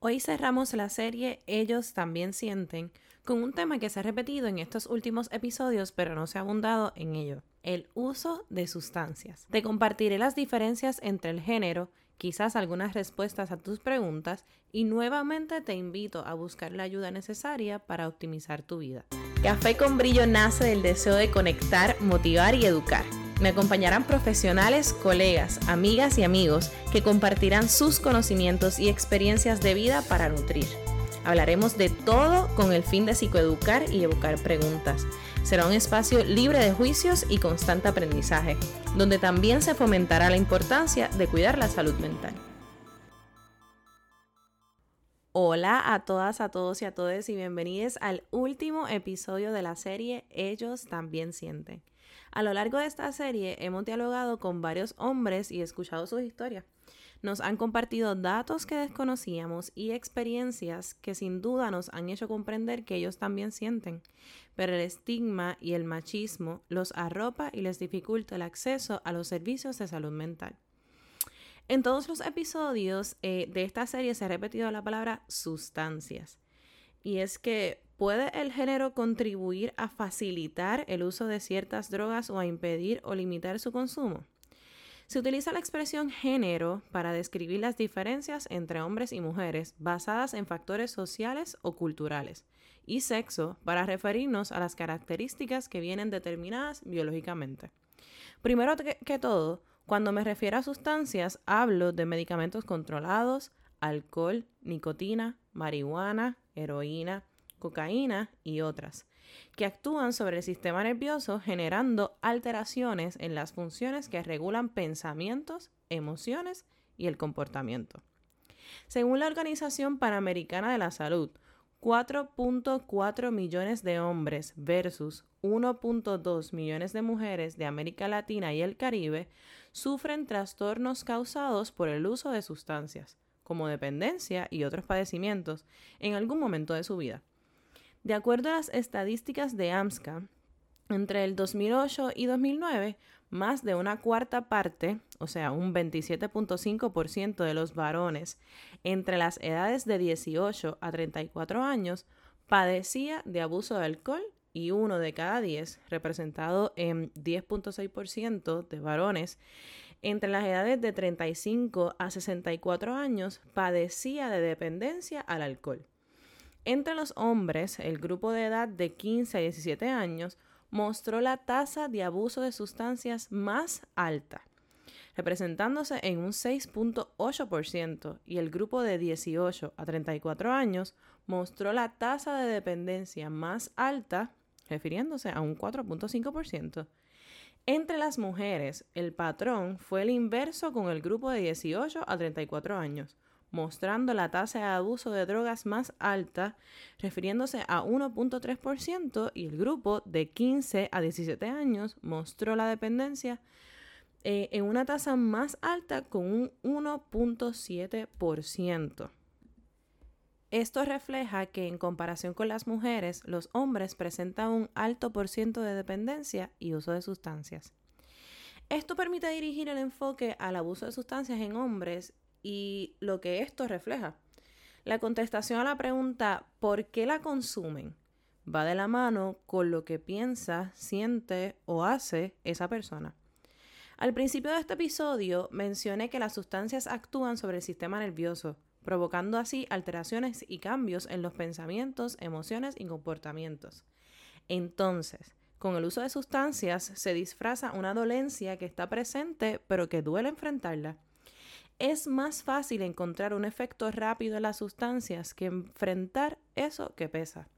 Hoy cerramos la serie Ellos también sienten con un tema que se ha repetido en estos últimos episodios pero no se ha abundado en ello, el uso de sustancias. Te compartiré las diferencias entre el género, quizás algunas respuestas a tus preguntas y nuevamente te invito a buscar la ayuda necesaria para optimizar tu vida. Café con brillo nace del deseo de conectar, motivar y educar. Me acompañarán profesionales, colegas, amigas y amigos que compartirán sus conocimientos y experiencias de vida para nutrir. Hablaremos de todo con el fin de psicoeducar y evocar preguntas. Será un espacio libre de juicios y constante aprendizaje, donde también se fomentará la importancia de cuidar la salud mental. Hola a todas, a todos y a todas y bienvenidos al último episodio de la serie Ellos también sienten. A lo largo de esta serie hemos dialogado con varios hombres y escuchado sus historias. Nos han compartido datos que desconocíamos y experiencias que sin duda nos han hecho comprender que ellos también sienten, pero el estigma y el machismo los arropa y les dificulta el acceso a los servicios de salud mental. En todos los episodios eh, de esta serie se ha repetido la palabra sustancias. Y es que ¿Puede el género contribuir a facilitar el uso de ciertas drogas o a impedir o limitar su consumo? Se utiliza la expresión género para describir las diferencias entre hombres y mujeres basadas en factores sociales o culturales, y sexo para referirnos a las características que vienen determinadas biológicamente. Primero que todo, cuando me refiero a sustancias, hablo de medicamentos controlados, alcohol, nicotina, marihuana, heroína, cocaína y otras, que actúan sobre el sistema nervioso generando alteraciones en las funciones que regulan pensamientos, emociones y el comportamiento. Según la Organización Panamericana de la Salud, 4.4 millones de hombres versus 1.2 millones de mujeres de América Latina y el Caribe sufren trastornos causados por el uso de sustancias, como dependencia y otros padecimientos, en algún momento de su vida. De acuerdo a las estadísticas de AMSCA, entre el 2008 y 2009, más de una cuarta parte, o sea, un 27.5% de los varones entre las edades de 18 a 34 años padecía de abuso de alcohol y uno de cada 10, representado en 10.6% de varones entre las edades de 35 a 64 años, padecía de dependencia al alcohol. Entre los hombres, el grupo de edad de 15 a 17 años mostró la tasa de abuso de sustancias más alta, representándose en un 6.8%, y el grupo de 18 a 34 años mostró la tasa de dependencia más alta, refiriéndose a un 4.5%. Entre las mujeres, el patrón fue el inverso con el grupo de 18 a 34 años, mostrando la tasa de abuso de drogas más alta, refiriéndose a 1.3%, y el grupo de 15 a 17 años mostró la dependencia eh, en una tasa más alta con un 1.7%. Esto refleja que en comparación con las mujeres, los hombres presentan un alto por ciento de dependencia y uso de sustancias. Esto permite dirigir el enfoque al abuso de sustancias en hombres y lo que esto refleja. La contestación a la pregunta ¿por qué la consumen? va de la mano con lo que piensa, siente o hace esa persona. Al principio de este episodio mencioné que las sustancias actúan sobre el sistema nervioso, provocando así alteraciones y cambios en los pensamientos, emociones y comportamientos. Entonces, con el uso de sustancias se disfraza una dolencia que está presente pero que duele enfrentarla es más fácil encontrar un efecto rápido en las sustancias que enfrentar eso que pesa.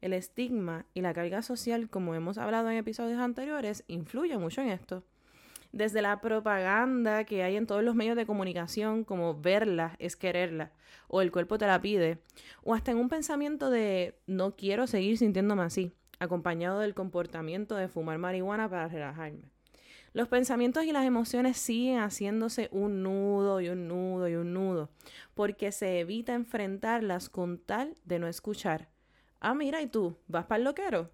El estigma y la carga social, como hemos hablado en episodios anteriores, influyen mucho en esto. Desde la propaganda que hay en todos los medios de comunicación, como verla es quererla, o el cuerpo te la pide, o hasta en un pensamiento de no quiero seguir sintiéndome así, acompañado del comportamiento de fumar marihuana para relajarme. Los pensamientos y las emociones siguen haciéndose un nudo y un nudo y un nudo, porque se evita enfrentarlas con tal de no escuchar. Ah, mira, ¿y tú? ¿Vas para el loquero?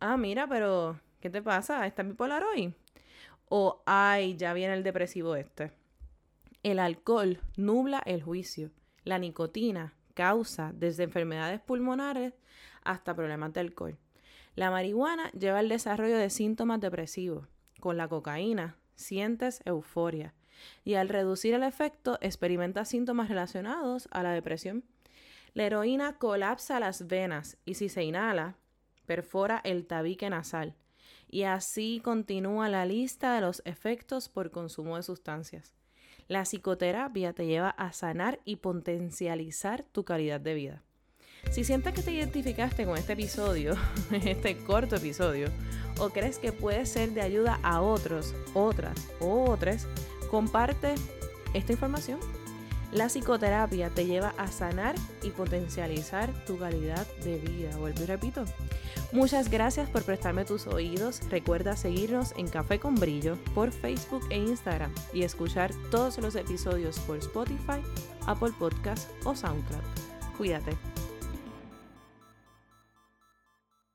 Ah, mira, pero ¿qué te pasa? ¿Estás bipolar hoy? O, ay, ya viene el depresivo este. El alcohol nubla el juicio, La nicotina causa desde enfermedades pulmonares hasta problemas de alcohol. La marihuana lleva al desarrollo de síntomas depresivos. Con la cocaína sientes euforia y al reducir el efecto experimentas síntomas relacionados a la depresión. La heroína colapsa las venas y si se inhala, perfora el tabique nasal. Y así continúa la lista de los efectos por consumo de sustancias. La psicoterapia te lleva a sanar y potencializar tu calidad de vida. Si sientes que te identificaste con este episodio, este corto episodio, o crees que puede ser de ayuda a otros, otras o otras, comparte esta información. La psicoterapia te lleva a sanar y potencializar tu calidad de vida. Vuelvo y repito. Muchas gracias por prestarme tus oídos. Recuerda seguirnos en Café con Brillo por Facebook e Instagram y escuchar todos los episodios por Spotify, Apple Podcast o SoundCloud. Cuídate.